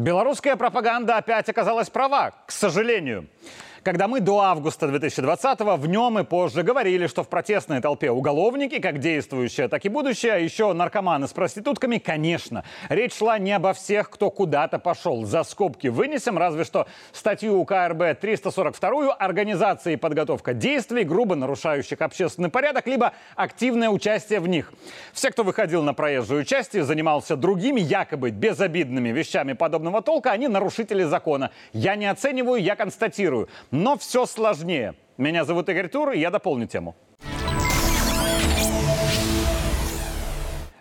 Белорусская пропаганда опять оказалась права, к сожалению когда мы до августа 2020-го в нем и позже говорили, что в протестной толпе уголовники, как действующие, так и будущее, а еще наркоманы с проститутками, конечно. Речь шла не обо всех, кто куда-то пошел. За скобки вынесем, разве что статью УК РБ 342 «Организация и подготовка действий, грубо нарушающих общественный порядок, либо активное участие в них». Все, кто выходил на проезжую часть и занимался другими, якобы безобидными вещами подобного толка, они нарушители закона. Я не оцениваю, я констатирую. Но все сложнее. Меня зовут Игорь Тур, и я дополню тему.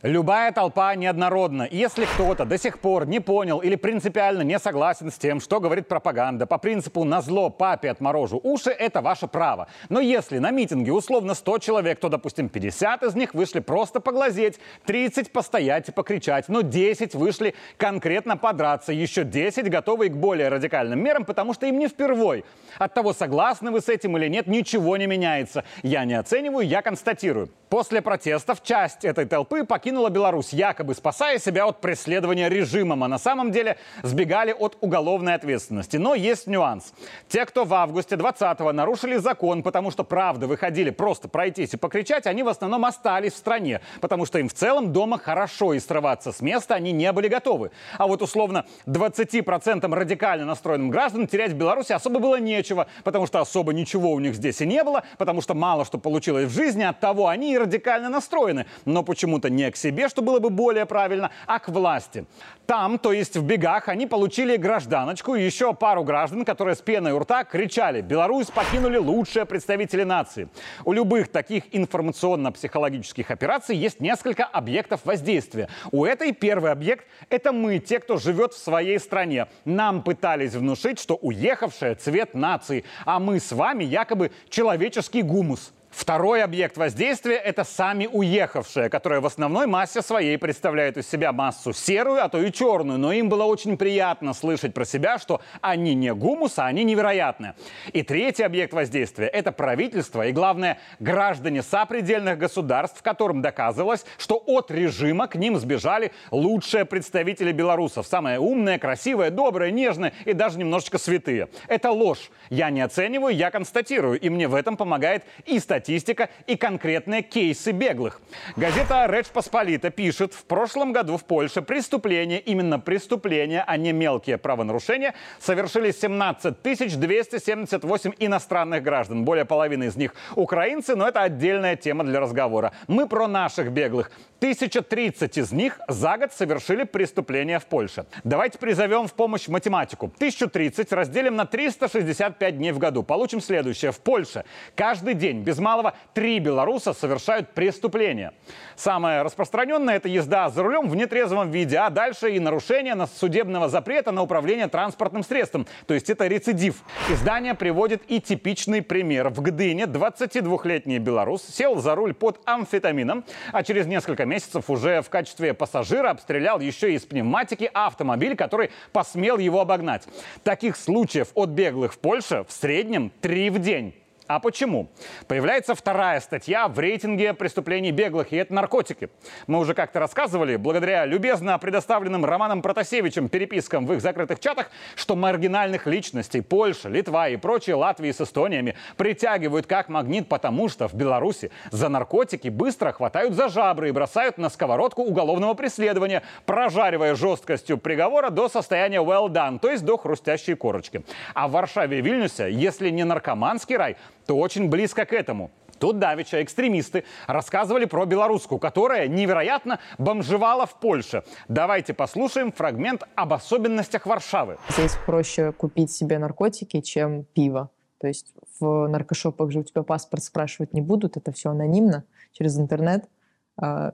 Любая толпа неоднородна. Если кто-то до сих пор не понял или принципиально не согласен с тем, что говорит пропаганда, по принципу «на зло папе отморожу уши» — это ваше право. Но если на митинге условно 100 человек, то, допустим, 50 из них вышли просто поглазеть, 30 постоять и покричать, но 10 вышли конкретно подраться, еще 10 готовы к более радикальным мерам, потому что им не впервой. От того, согласны вы с этим или нет, ничего не меняется. Я не оцениваю, я констатирую. После протестов часть этой толпы покинула Беларусь, якобы спасая себя от преследования режимом, а на самом деле сбегали от уголовной ответственности. Но есть нюанс. Те, кто в августе 20-го нарушили закон, потому что правда выходили просто пройтись и покричать, они в основном остались в стране, потому что им в целом дома хорошо и срываться с места они не были готовы. А вот условно 20% радикально настроенным граждан терять в Беларуси особо было нечего, потому что особо ничего у них здесь и не было, потому что мало что получилось в жизни, от того они радикально настроены, но почему-то не к себе, что было бы более правильно, а к власти. Там, то есть в бегах, они получили гражданочку и еще пару граждан, которые с пеной у рта кричали «Беларусь покинули лучшие представители нации». У любых таких информационно-психологических операций есть несколько объектов воздействия. У этой первый объект – это мы, те, кто живет в своей стране. Нам пытались внушить, что уехавшая цвет нации, а мы с вами якобы человеческий гумус. Второй объект воздействия – это сами уехавшие, которые в основной массе своей представляют из себя массу серую, а то и черную. Но им было очень приятно слышать про себя, что они не гумус, а они невероятные. И третий объект воздействия – это правительство и, главное, граждане сопредельных государств, которым доказывалось, что от режима к ним сбежали лучшие представители белорусов. Самые умные, красивые, добрые, нежные и даже немножечко святые. Это ложь. Я не оцениваю, я констатирую. И мне в этом помогает и статистика статистика и конкретные кейсы беглых. Газета «Речь Посполита» пишет, в прошлом году в Польше преступления, именно преступления, а не мелкие правонарушения, совершили 17 278 иностранных граждан. Более половины из них украинцы, но это отдельная тема для разговора. Мы про наших беглых. 1030 из них за год совершили преступления в Польше. Давайте призовем в помощь математику. 1030 разделим на 365 дней в году. Получим следующее. В Польше каждый день без малого три белоруса совершают преступления. Самое распространенное – это езда за рулем в нетрезвом виде, а дальше и нарушение на судебного запрета на управление транспортным средством. То есть это рецидив. Издание приводит и типичный пример. В Гдыне 22-летний белорус сел за руль под амфетамином, а через несколько месяцев уже в качестве пассажира обстрелял еще из пневматики автомобиль, который посмел его обогнать. Таких случаев от беглых в Польше в среднем три в день. А почему? Появляется вторая статья в рейтинге преступлений беглых, и это наркотики. Мы уже как-то рассказывали, благодаря любезно предоставленным Романом Протасевичем перепискам в их закрытых чатах, что маргинальных личностей Польша, Литва и прочие Латвии с Эстониями притягивают как магнит, потому что в Беларуси за наркотики быстро хватают за жабры и бросают на сковородку уголовного преследования, прожаривая жесткостью приговора до состояния well done, то есть до хрустящей корочки. А в Варшаве и Вильнюсе, если не наркоманский рай, то очень близко к этому. Тут давеча экстремисты рассказывали про белорусскую, которая невероятно бомжевала в Польше. Давайте послушаем фрагмент об особенностях Варшавы. Здесь проще купить себе наркотики, чем пиво. То есть в наркошопах же у тебя паспорт спрашивать не будут, это все анонимно через интернет. А,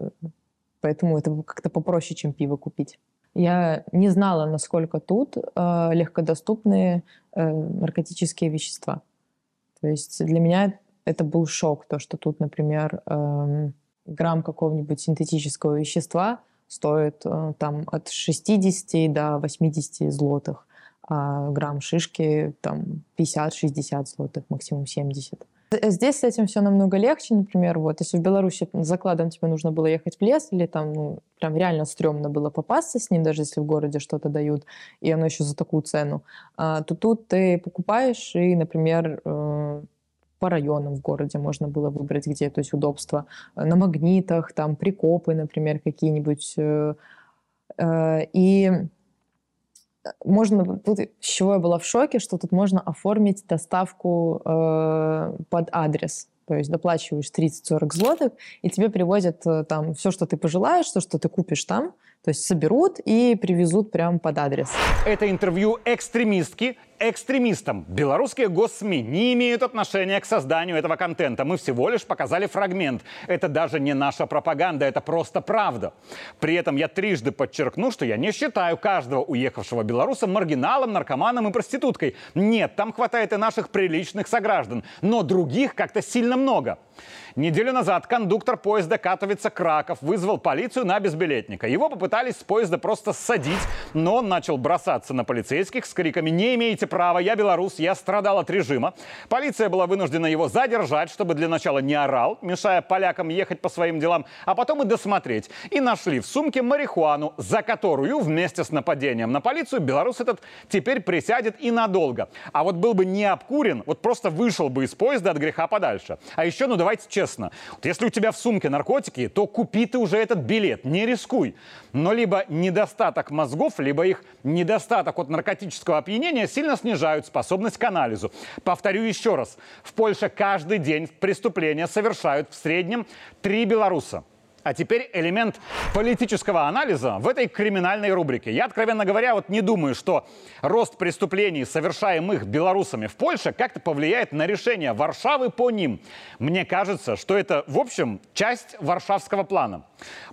поэтому это как-то попроще, чем пиво купить. Я не знала, насколько тут а, легкодоступные э, наркотические вещества. То есть для меня это был шок, то, что тут, например, эм, грамм какого-нибудь синтетического вещества стоит э, там от 60 до 80 злотых, а грамм шишки там 50-60 злотых, максимум 70. Здесь с этим все намного легче, например, вот, если в Беларуси закладом тебе нужно было ехать в лес, или там, ну, прям реально стрёмно было попасться с ним, даже если в городе что-то дают, и оно еще за такую цену, а, то тут ты покупаешь, и, например, э, по районам в городе можно было выбрать, где, то есть удобство. На магнитах, там прикопы, например, какие-нибудь. Э, э, и можно, тут с чего я была в шоке, что тут можно оформить доставку э, под адрес. То есть доплачиваешь 30-40 злотых, и тебе привозят э, там все, что ты пожелаешь, то, что ты купишь там, то есть соберут и привезут прямо под адрес. Это интервью экстремистки экстремистам. Белорусские госсми не имеют отношения к созданию этого контента. Мы всего лишь показали фрагмент. Это даже не наша пропаганда, это просто правда. При этом я трижды подчеркну, что я не считаю каждого уехавшего белоруса маргиналом, наркоманом и проституткой. Нет, там хватает и наших приличных сограждан. Но других как-то сильно много. Неделю назад кондуктор поезда Катовица-Краков вызвал полицию на безбилетника. Его попытались с поезда просто садить, но он начал бросаться на полицейских с криками «Не имеете права, я белорус, я страдал от режима». Полиция была вынуждена его задержать, чтобы для начала не орал, мешая полякам ехать по своим делам, а потом и досмотреть. И нашли в сумке марихуану, за которую вместе с нападением на полицию белорус этот теперь присядет и надолго. А вот был бы не обкурен, вот просто вышел бы из поезда от греха подальше. А еще, ну давайте честно. Вот если у тебя в сумке наркотики, то купи ты уже этот билет, не рискуй. Но либо недостаток мозгов, либо их недостаток от наркотического опьянения сильно снижают способность к анализу. Повторю еще раз. В Польше каждый день преступления совершают в среднем три белоруса. А теперь элемент политического анализа в этой криминальной рубрике. Я, откровенно говоря, вот не думаю, что рост преступлений, совершаемых белорусами в Польше, как-то повлияет на решение Варшавы по ним. Мне кажется, что это, в общем, часть варшавского плана.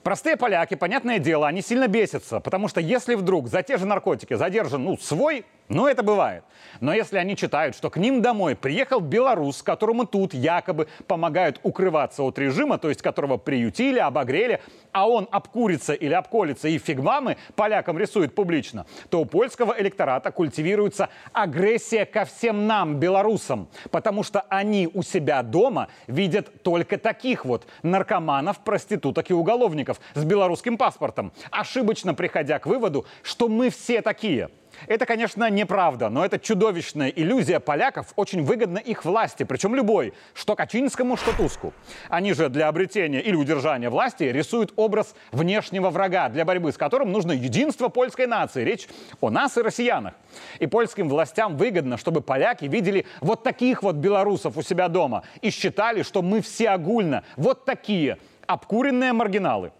Простые поляки, понятное дело, они сильно бесятся, потому что если вдруг за те же наркотики задержан ну, свой ну, это бывает. Но если они читают, что к ним домой приехал белорус, которому тут якобы помогают укрываться от режима, то есть которого приютили, обогрели, а он обкурится или обколется и фигвамы полякам рисует публично, то у польского электората культивируется агрессия ко всем нам, белорусам, потому что они у себя дома видят только таких вот наркоманов, проституток и уголовников с белорусским паспортом, ошибочно приходя к выводу, что мы все такие – это, конечно, неправда, но это чудовищная иллюзия поляков очень выгодна их власти, причем любой, что Качинскому, что Туску. Они же для обретения или удержания власти рисуют образ внешнего врага, для борьбы с которым нужно единство польской нации. Речь о нас и россиянах. И польским властям выгодно, чтобы поляки видели вот таких вот белорусов у себя дома и считали, что мы все огульно вот такие обкуренные маргиналы.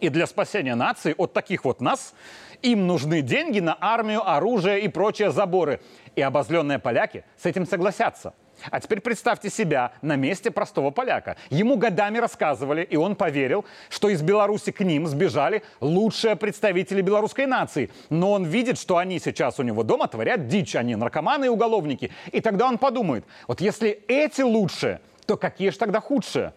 И для спасения нации от таких вот нас им нужны деньги на армию, оружие и прочие заборы. И обозленные поляки с этим согласятся. А теперь представьте себя на месте простого поляка. Ему годами рассказывали, и он поверил, что из Беларуси к ним сбежали лучшие представители белорусской нации. Но он видит, что они сейчас у него дома творят дичь, они наркоманы и уголовники. И тогда он подумает, вот если эти лучшие, то какие же тогда худшие?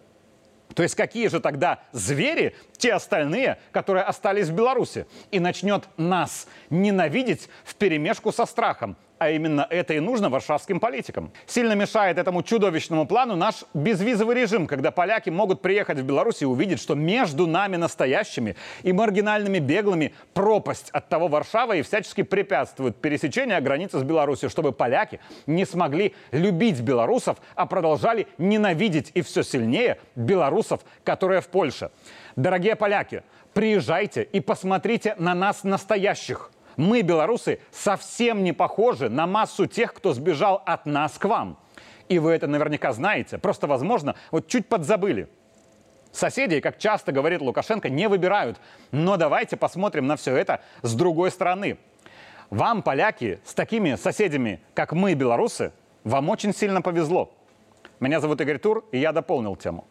То есть какие же тогда звери, те остальные, которые остались в Беларуси, и начнет нас ненавидеть в перемешку со страхом. А именно это и нужно варшавским политикам. Сильно мешает этому чудовищному плану наш безвизовый режим, когда поляки могут приехать в Беларусь и увидеть, что между нами настоящими и маргинальными беглыми пропасть от того Варшава и всячески препятствует пересечению границы с Беларусью, чтобы поляки не смогли любить белорусов, а продолжали ненавидеть и все сильнее белорусов, которые в Польше. Дорогие поляки, приезжайте и посмотрите на нас настоящих – мы, белорусы, совсем не похожи на массу тех, кто сбежал от нас к вам. И вы это наверняка знаете. Просто, возможно, вот чуть подзабыли. Соседей, как часто говорит Лукашенко, не выбирают. Но давайте посмотрим на все это с другой стороны. Вам, поляки, с такими соседями, как мы, белорусы, вам очень сильно повезло. Меня зовут Игорь Тур, и я дополнил тему.